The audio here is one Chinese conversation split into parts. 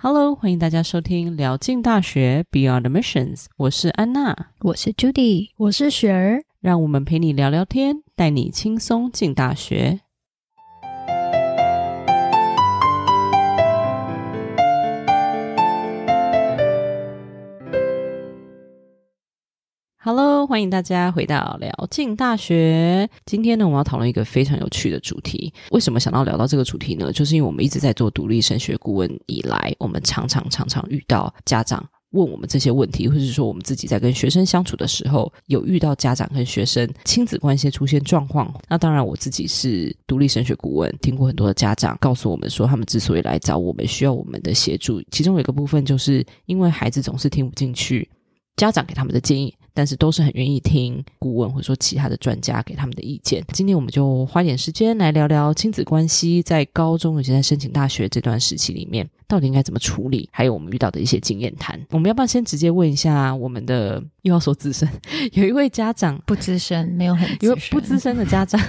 Hello，欢迎大家收听聊进大学 Beyond Admissions，我是安娜，我是 Judy，我是雪儿，让我们陪你聊聊天，带你轻松进大学。Hello，欢迎大家回到聊进大学。今天呢，我们要讨论一个非常有趣的主题。为什么想到聊到这个主题呢？就是因为我们一直在做独立升学顾问以来，我们常常常常遇到家长问我们这些问题，或者是说我们自己在跟学生相处的时候，有遇到家长跟学生亲子关系出现状况。那当然，我自己是独立升学顾问，听过很多的家长告诉我们说，他们之所以来找我们，需要我们的协助，其中有一个部分就是因为孩子总是听不进去家长给他们的建议。但是都是很愿意听顾问或者说其他的专家给他们的意见。今天我们就花点时间来聊聊亲子关系，在高中尤其在申请大学这段时期里面，到底应该怎么处理？还有我们遇到的一些经验谈。我们要不要先直接问一下我们的？又要说资深，有一位家长不资深，没有很因为，不资深的家长，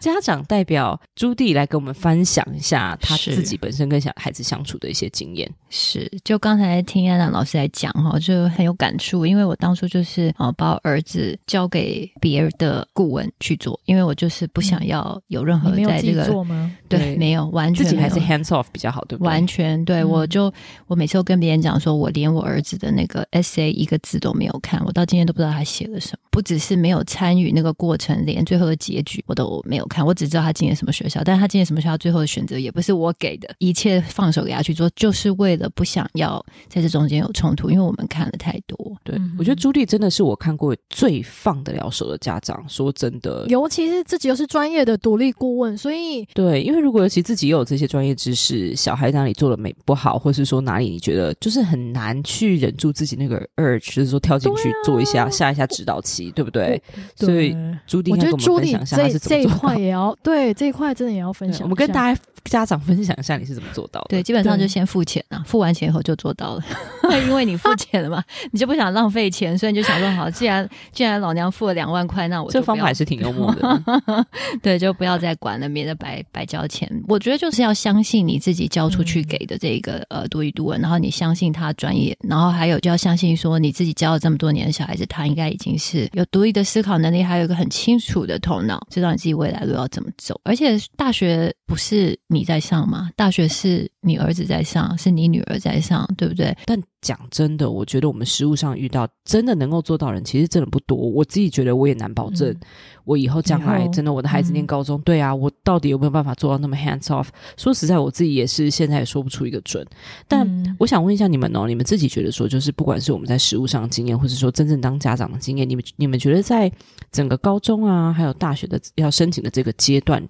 家长代表朱棣来跟我们分享一下他自己本身跟小孩子相处的一些经验。是，就刚才听安娜老师来讲哈，就很有感触，因为我当初就是啊，把我儿子交给别人的顾问去做，因为我就是不想要有任何在这个做吗？对，没有完全自己还是 hands off 比较好，对不对？完全对，我就我每次都跟别人讲说，我连我儿子的那个 essay 一个字都没有看。我到今天都不知道他写了什么，不只是没有参与那个过程，连最后的结局我都没有看。我只知道他进了什么学校，但是他进了什么学校，最后的选择也不是我给的，一切放手给他去做，就是为了不想要在这中间有冲突。因为我们看了太多，对，我觉得朱莉真的是我看过最放得了手的家长。说真的，尤其是自己又是专业的独立顾问，所以对，因为如果尤其自己又有这些专业知识，小孩哪里做的没不好，或是说哪里你觉得就是很难去忍住自己那个 urge，就是说跳进。去做一下下一下指导期，对不对？对，所以朱迪，我觉得朱棣这这一块也要对这一块真的也要分享。我们跟大家家长分享一下你是怎么做到的？对，基本上就先付钱啊，付完钱以后就做到了。因为你付钱了嘛，你就不想浪费钱，所以你就想说好，既然 既然老娘付了两万块，那我这方法还是挺幽默的。对，就不要再管了，免得白白交钱。我觉得就是要相信你自己交出去给的这个、嗯、呃独一读文，然后你相信他专业，然后还有就要相信说你自己教了这么多年的小孩子，他应该已经是有独立的思考能力，还有一个很清楚的头脑，知道你自己未来路要怎么走。而且大学不是你在上吗？大学是你儿子在上，是你女儿在上，对不对？但讲真的，我觉得我们实务上遇到真的能够做到的人，其实真的不多。我自己觉得我也难保证，嗯、我以后将来真的我的孩子念高中，嗯、对啊，我到底有没有办法做到那么 hands off？说实在，我自己也是现在也说不出一个准。但我想问一下你们哦，你们自己觉得说，就是不管是我们在实务上的经验，或是说真正当家长的经验，你们你们觉得在整个高中啊，还有大学的要申请的这个阶段，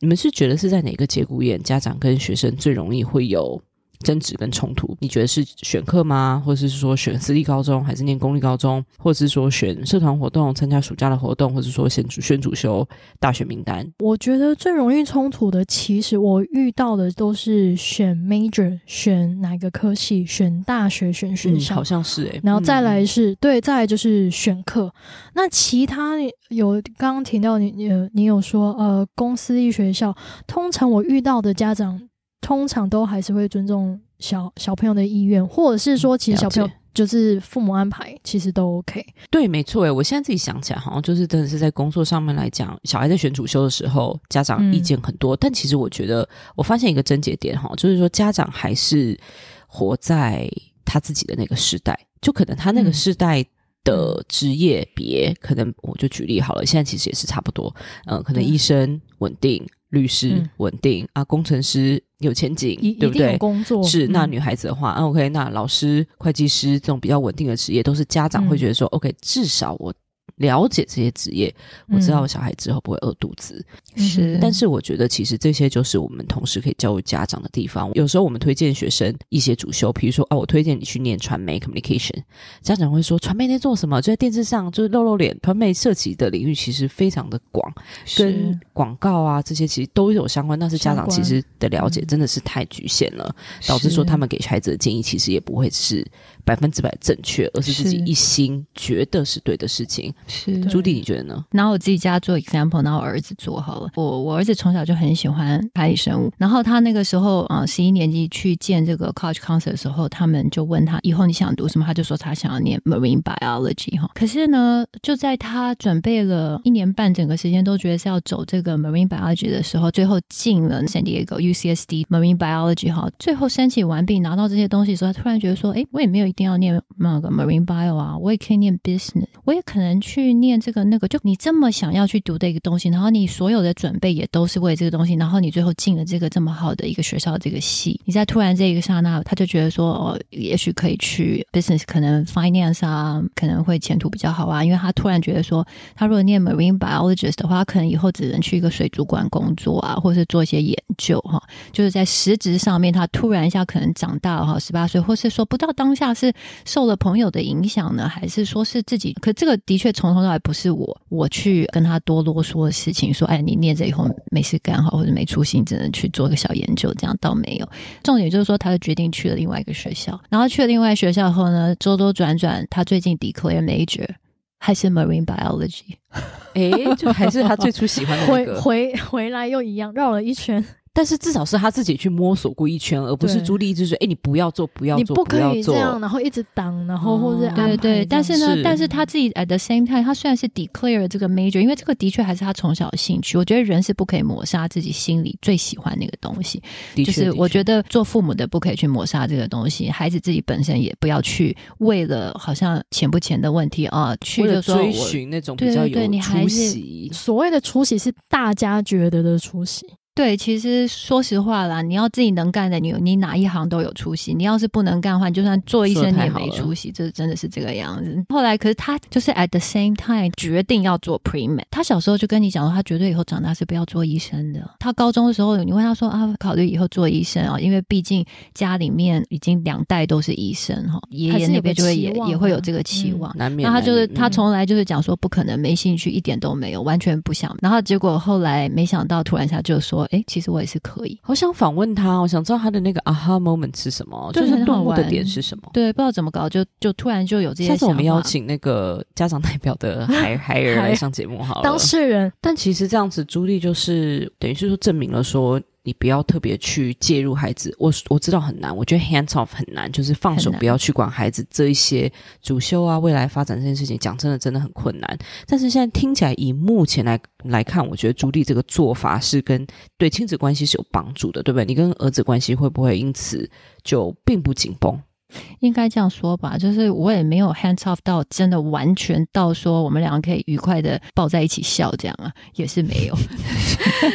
你们是觉得是在哪个节骨眼，家长跟学生最容易会有争执跟冲突，你觉得是选课吗？或者是说选私立高中，还是念公立高中？或者是说选社团活动，参加暑假的活动，或者是说选主选主修大学名单？我觉得最容易冲突的，其实我遇到的都是选 major，选哪个科系，选大学，选学校，嗯、好像是诶、欸。然后再来是、嗯、对，再来就是选课。那其他有刚刚提到你，你你有说呃，公私立学校，通常我遇到的家长。通常都还是会尊重小小朋友的意愿，或者是说，其实小朋友就是父母安排，其实都 OK。对，没错诶，我现在自己想起来，好像就是真的是在工作上面来讲，小孩在选主修的时候，家长意见很多。嗯、但其实我觉得，我发现一个症结点哈，就是说家长还是活在他自己的那个时代，就可能他那个时代的职业别，嗯、可能我就举例好了，现在其实也是差不多。嗯、呃，可能医生稳定。律师稳定、嗯、啊，工程师有前景，一对不对？工作是那女孩子的话，嗯、OK，那老师、会计师这种比较稳定的职业，都是家长会觉得说、嗯、OK，至少我。了解这些职业，我知道我小孩之后不会饿肚子。是、嗯，但是我觉得其实这些就是我们同时可以教育家长的地方。有时候我们推荐学生一些主修，比如说啊，我推荐你去念传媒 communication，家长会说传媒在做什么？就在电视上就是露露脸。传媒涉及的领域其实非常的广，跟广告啊这些其实都有相关。但是家长其实的了解真的是太局限了，嗯、导致说他们给孩子的建议其实也不会是百分之百正确，而是自己一心觉得是对的事情。是朱迪，你觉得呢？拿我自己家做 example，拿我儿子做好了。我我儿子从小就很喜欢海底生物，然后他那个时候啊，十一年级去见这个 college counselor 的时候，他们就问他以后你想读什么，他就说他想要念 marine biology 哈。可是呢，就在他准备了一年半整个时间都觉得是要走这个 marine biology 的时候，最后进了 San Diego UCSD marine biology 哈。最后申请完毕拿到这些东西的时候，他突然觉得说，哎，我也没有一一定要念那个 marine bio 啊，我也可以念 business，我也可能去念这个那个。就你这么想要去读的一个东西，然后你所有的准备也都是为这个东西，然后你最后进了这个这么好的一个学校这个系，你在突然这一个刹那，他就觉得说，哦，也许可以去 business，可能 finance 啊，可能会前途比较好啊。因为他突然觉得说，他如果念 marine biologist 的话，可能以后只能去一个水族馆工作啊，或是做一些研究哈。就是在实质上面，他突然一下可能长大了哈，十八岁，或是说不知道当下是受了朋友的影响呢，还是说是自己？可这个的确从头到尾不是我。我去跟他多啰嗦的事情，说，哎，你念这以后没事干好，或者没出息，只能去做个小研究，这样倒没有。重点就是说，他就决定去了另外一个学校，然后去了另外一个学校后呢，周周转转，他最近 declare major 还是 marine biology，哎，就还是他最初喜欢的那个，回回回来又一样，绕了一圈。但是至少是他自己去摸索过一圈，而不是朱莉一直说：“哎，你不要做，不要做，你不可以这样，然后一直挡，然后或者对对。”但是呢，但是他自己 at the same time，他虽然是 declare 这个 major，因为这个的确还是他从小的兴趣。我觉得人是不可以抹杀自己心里最喜欢那个东西。就是我觉得做父母的不可以去抹杀这个东西，孩子自己本身也不要去为了好像钱不钱的问题啊，去就说追寻那种比较有出息。所谓的出息是大家觉得的出息。对，其实说实话啦，你要自己能干的，你你哪一行都有出息。你要是不能干的话，你就算做医生你也没出息。这真的是这个样子。后来，可是他就是 at the same time 决定要做 pre-med。他小时候就跟你讲说，他绝对以后长大是不要做医生的。他高中的时候，你问他说啊，考虑以后做医生啊，因为毕竟家里面已经两代都是医生哈，爷爷那边就会也也会有这个期望。难免。那他就是他从来就是讲说不可能，没兴趣，一点都没有，完全不想。然后结果后来没想到，突然一下就说。哎，其实我也是可以。好想访问他，我想知道他的那个 aha moment 是什么，就是顿悟的点是什么？对，不知道怎么搞，就就突然就有这些。下次我们邀请那个家长代表的 孩孩儿来上节目好了，当事人。但其实这样子，朱莉就是等于是说证明了说。你不要特别去介入孩子，我我知道很难，我觉得 hands off 很难，就是放手不要去管孩子这一些主修啊、未来发展这件事情，讲真的真的很困难。但是现在听起来，以目前来来看，我觉得朱棣这个做法是跟对亲子关系是有帮助的，对不对？你跟儿子关系会不会因此就并不紧绷？应该这样说吧，就是我也没有 hands off 到真的完全到说我们两个可以愉快的抱在一起笑这样啊，也是没有。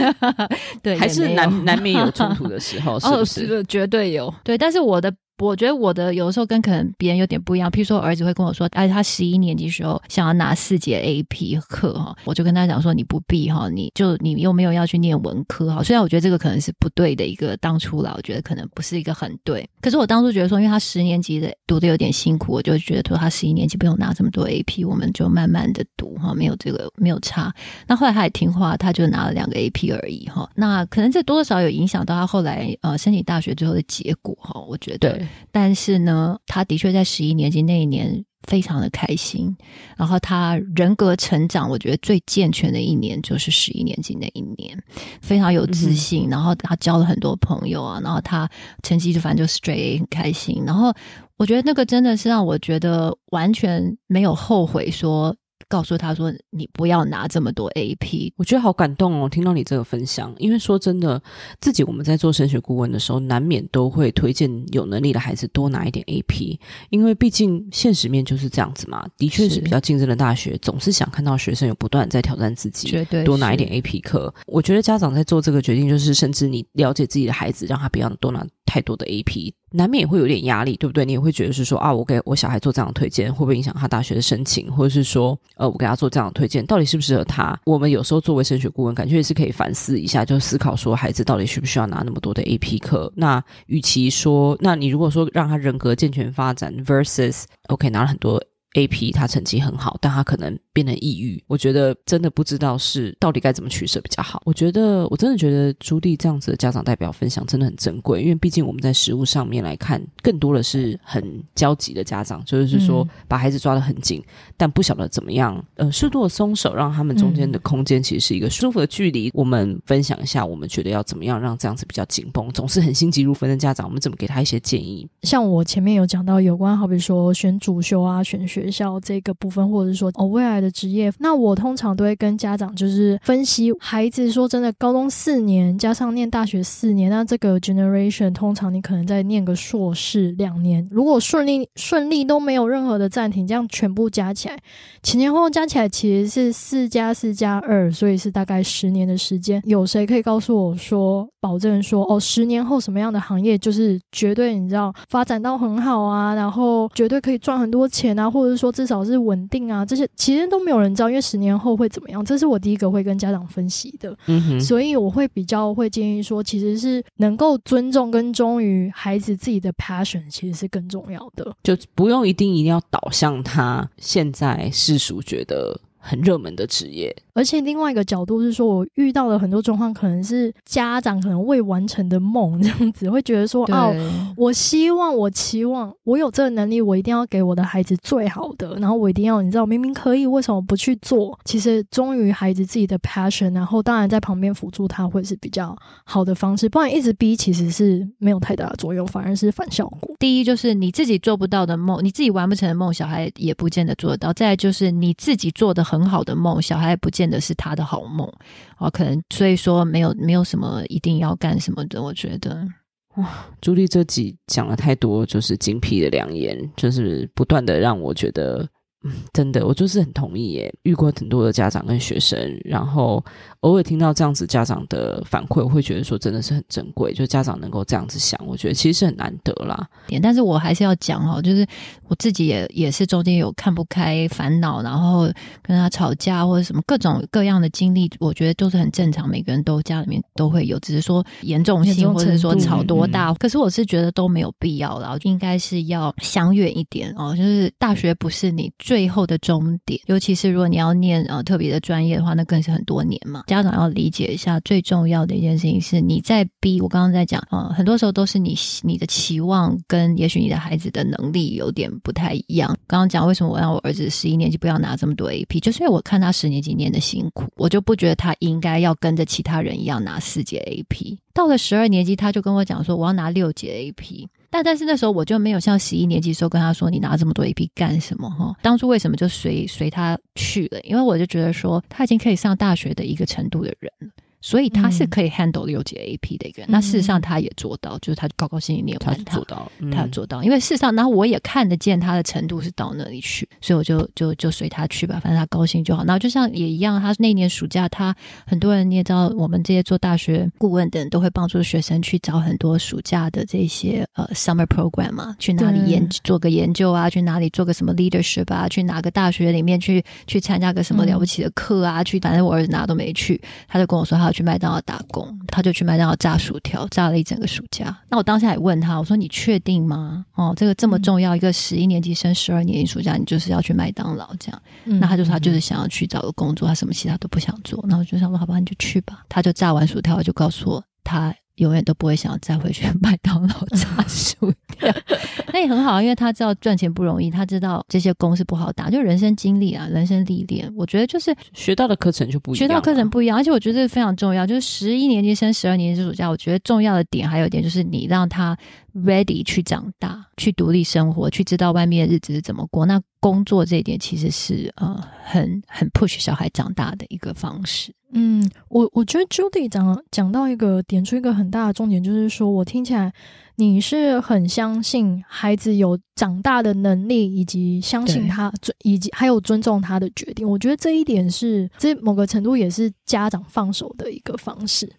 对，还是难难免有冲突的时候，是不是？哦，是绝对有。对，但是我的。我觉得我的有的时候跟可能别人有点不一样，譬如说我儿子会跟我说，哎，他十一年级时候想要拿四节 AP 课哈，我就跟他讲说，你不必哈，你就你又没有要去念文科哈。虽然我觉得这个可能是不对的一个当初啦，我觉得可能不是一个很对。可是我当初觉得说，因为他十年级的读的有点辛苦，我就觉得说他十一年级不用拿这么多 AP，我们就慢慢的读哈，没有这个没有差。那后来他也听话，他就拿了两个 AP 而已哈。那可能这多少有影响到他后来呃申请大学最后的结果哈，我觉得。但是呢，他的确在十一年级那一年非常的开心，然后他人格成长，我觉得最健全的一年就是十一年级那一年，非常有自信，嗯、然后他交了很多朋友啊，然后他成绩就反正就 straight 很开心，然后我觉得那个真的是让我觉得完全没有后悔说。告诉他说：“你不要拿这么多 AP。”我觉得好感动哦，听到你这个分享。因为说真的，自己我们在做升学顾问的时候，难免都会推荐有能力的孩子多拿一点 AP，因为毕竟现实面就是这样子嘛。的确是比较竞争的大学，总是想看到学生有不断在挑战自己，绝对多拿一点 AP 课。我觉得家长在做这个决定，就是甚至你了解自己的孩子，让他不要多拿太多的 AP。难免也会有点压力，对不对？你也会觉得是说啊，我给我小孩做这样的推荐，会不会影响他大学的申请？或者是说，呃，我给他做这样的推荐，到底适不适合他？我们有时候作为升学顾问，感觉也是可以反思一下，就思考说，孩子到底需不需要拿那么多的 AP 课？那与其说，那你如果说让他人格健全发展，versus OK 拿了很多 AP，他成绩很好，但他可能变得抑郁。我觉得真的不知道是到底该怎么取舍比较好。我觉得我真的觉得朱棣这样子的家长代表分享真的很珍贵，因为毕竟我们在实物上面来看，更多的是很焦急的家长，就是说把孩子抓得很紧，嗯、但不晓得怎么样呃适度的松手，让他们中间的空间其实是一个舒服的距离。我们分享一下，我们觉得要怎么样让这样子比较紧绷，总是很心急如焚的家长，我们怎么给他一些建议？像我前面有讲到有关，好比说选主修啊、选学校这个部分，或者是说哦未来的职业，那我通常都会跟家长就是分析孩子说真的，高中四年加上念大学四年，那这个 generation 通常你可能再念个硕士两年，如果顺利顺利都没有任何的暂停，这样全部加起来前前后后加起来其实是四加四加二，所以是大概十年的时间。有谁可以告诉我说，保证说哦，十年后什么样的行业就是绝对你知道发展到很好啊，然后绝对可以赚很多钱啊，或者说至少是稳定啊，这些其实都没有人知道，因为十年后会怎么样，这是我第一个会跟家长分析的。嗯哼，所以我会比较会建议说，其实是能够尊重跟忠于孩子自己的 passion，其实是更重要的，就不用一定一定要导向他现在世俗觉得很热门的职业。而且另外一个角度是说，我遇到了很多状况，可能是家长可能未完成的梦，这样子会觉得说，哦，我希望，我期望，我有这个能力，我一定要给我的孩子最好的，然后我一定要，你知道，明明可以，为什么不去做？其实忠于孩子自己的 passion，然后当然在旁边辅助他，会是比较好的方式。不然一直逼，其实是没有太大的作用，反而是反效果。第一就是你自己做不到的梦，你自己完不成的梦，小孩也不见得做得到；再来就是你自己做的很好的梦，小孩也不见。真的是他的好梦啊，可能所以说没有没有什么一定要干什么的，我觉得哇，朱莉这集讲了太多，就是精辟的良言，就是不断的让我觉得。嗯，真的，我就是很同意耶。遇过很多的家长跟学生，然后偶尔听到这样子家长的反馈，我会觉得说真的是很珍贵。就家长能够这样子想，我觉得其实是很难得啦。点，但是我还是要讲哈，就是我自己也也是中间有看不开、烦恼，然后跟他吵架或者什么各种各样的经历，我觉得都是很正常，每个人都家里面都会有，只是说严重性或者是说吵多大。嗯、可是我是觉得都没有必要了，应该是要相远一点哦。就是大学不是你。最最后的终点，尤其是如果你要念呃特别的专业的话，那更是很多年嘛。家长要理解一下，最重要的一件事情是你在逼。我刚刚在讲，呃，很多时候都是你你的期望跟也许你的孩子的能力有点不太一样。刚刚讲为什么我让我儿子十一年级不要拿这么多 AP，就是因为我看他十年级念的辛苦，我就不觉得他应该要跟着其他人一样拿四节 AP。到了十二年级，他就跟我讲说我要拿六节 AP。但但是那时候我就没有像十一年级时候跟他说，你拿这么多 AP 干什么哈？当初为什么就随随他去了？因为我就觉得说他已经可以上大学的一个程度的人了。所以他是可以 handle 六级 AP 的一个人，嗯、那事实上他也做到，就是他高高兴兴念完，他做到，嗯、他做到。因为事实上，然后我也看得见他的程度是到那里去，所以我就就就随他去吧，反正他高兴就好。然后就像也一样，他那一年暑假，他很多人你也知道，我们这些做大学顾问的人都会帮助学生去找很多暑假的这些呃 summer program 嘛，去哪里研做个研究啊，去哪里做个什么 leadership 啊，去哪个大学里面去去参加个什么了不起的课啊，嗯、去反正我儿子哪都没去，他就跟我说他。去麦当劳打工，他就去麦当劳炸薯条，炸了一整个暑假。那我当下也问他，我说：“你确定吗？哦，这个这么重要，一个十一年级升十二年级暑假，你就是要去麦当劳这样？”嗯、那他就说他就是想要去找个工作，他什么其他都不想做。那我就想说：“好吧，你就去吧。”他就炸完薯条，就告诉我他。永远都不会想要再回去 麦当劳 炸薯条，那也很好，因为他知道赚钱不容易，他知道这些工是不好打，就人生经历啊，人生历练。我觉得就是学到的课程就不一样，学到课程不一样，而且我觉得这个非常重要。就是十一年级升十二年级暑假，我觉得重要的点还有一点就是你让他 ready 去长大，去独立生活，去知道外面的日子是怎么过。那工作这一点其实是呃很很 push 小孩长大的一个方式。嗯，我我觉得 Judy 讲讲到一个点出一个很大的重点，就是说我听起来你是很相信孩子有长大的能力，以及相信他尊，以及还有尊重他的决定。我觉得这一点是这某个程度也是家长放手的一个方式。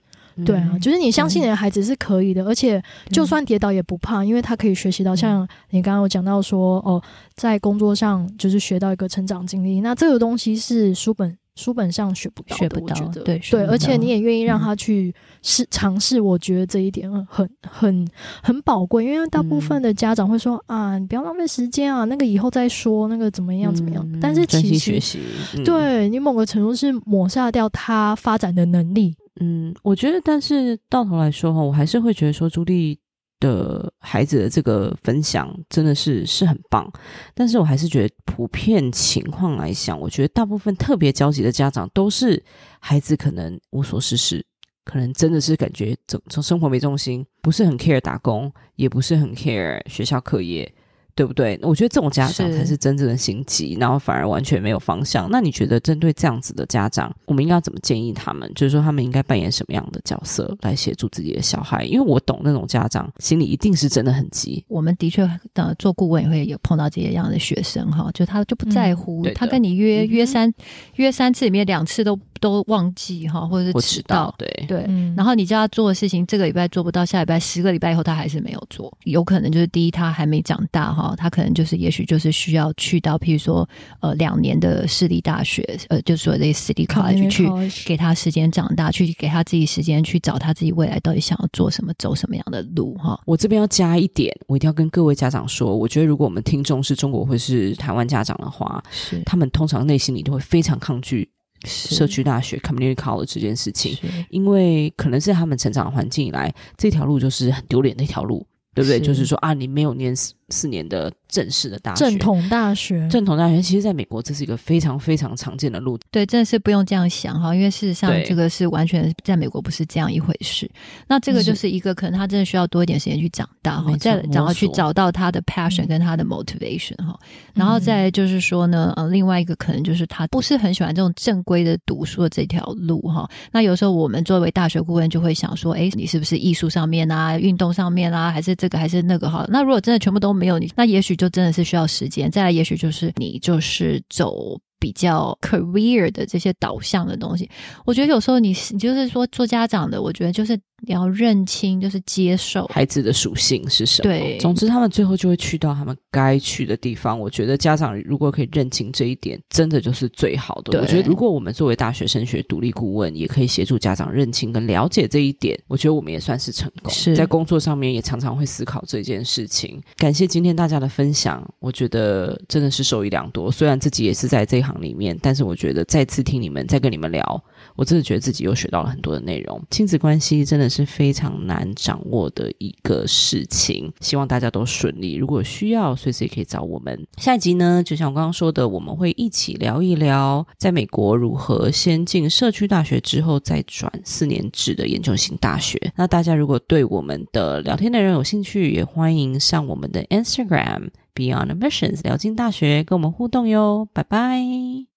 对啊，就是你相信你的孩子是可以的，嗯、而且就算跌倒也不怕，嗯、因为他可以学习到，像你刚刚有讲到说，哦，在工作上就是学到一个成长经历，那这个东西是书本书本上学不到的，学不到，对对，而且你也愿意让他去试尝试，我觉得这一点很很很宝贵，因为大部分的家长会说、嗯、啊，你不要浪费时间啊，那个以后再说，那个怎么样怎么样。嗯、但是其实学习，嗯、对你某个程度是抹杀掉他发展的能力。嗯，我觉得，但是到头来说哈，我还是会觉得说朱俐的孩子的这个分享真的是是很棒，但是我还是觉得普遍情况来讲，我觉得大部分特别焦急的家长都是孩子可能无所事事，可能真的是感觉整从生活没重心，不是很 care 打工，也不是很 care 学校课业。对不对？我觉得这种家长才是真正的心急，然后反而完全没有方向。那你觉得针对这样子的家长，我们应该要怎么建议他们？就是说他们应该扮演什么样的角色来协助自己的小孩？因为我懂那种家长心里一定是真的很急。我们的确呃做顾问也会有碰到这些样的学生哈，就他就不在乎，嗯、他跟你约约三约三次里面两次都都忘记哈，或者是迟到，对对。然后你叫他做的事情，这个礼拜做不到，下礼拜十个礼拜以后他还是没有做，有可能就是第一他还没长大哈。他可能就是，也许就是需要去到，譬如说，呃，两年的私立大学，呃，就是说类似私立 college 去给他时间长大，去给他自己时间去找他自己未来到底想要做什么，走什么样的路哈。我这边要加一点，我一定要跟各位家长说，我觉得如果我们听众是中国或是台湾家长的话，是。他们通常内心里都会非常抗拒社区大学 community college 这件事情，因为可能是他们成长的环境以来，这条路就是很丢脸的一条路，对不对？是。就是说啊，你没有念四四年的。正式的大学，正统大学，正统大学，其实在美国这是一个非常非常常见的路。对，真的是不用这样想哈，因为事实上这个是完全在美国不是这样一回事。那这个就是一个可能他真的需要多一点时间去长大哈，再然后去找到他的 passion 跟他的 motivation 哈、嗯，然后再就是说呢，呃，另外一个可能就是他不是很喜欢这种正规的读书的这条路哈。那有时候我们作为大学顾问就会想说，哎，你是不是艺术上面啊，运动上面啊，还是这个还是那个哈？那如果真的全部都没没有你，那也许。就真的是需要时间，再来，也许就是你就是走。比较 career 的这些导向的东西，我觉得有时候你你就是说做家长的，我觉得就是你要认清，就是接受孩子的属性是什么。对，总之他们最后就会去到他们该去的地方。我觉得家长如果可以认清这一点，真的就是最好的。我觉得如果我们作为大学升学独立顾问，也可以协助家长认清跟了解这一点，我觉得我们也算是成功。是在工作上面也常常会思考这件事情。感谢今天大家的分享，我觉得真的是受益良多。虽然自己也是在这一行。里面，但是我觉得再次听你们再跟你们聊，我真的觉得自己又学到了很多的内容。亲子关系真的是非常难掌握的一个事情，希望大家都顺利。如果需要，随时也可以找我们。下一集呢，就像我刚刚说的，我们会一起聊一聊在美国如何先进社区大学之后再转四年制的研究型大学。那大家如果对我们的聊天内容有兴趣，也欢迎上我们的 Instagram。Beyond Admissions 聊进大学，跟我们互动哟，拜拜。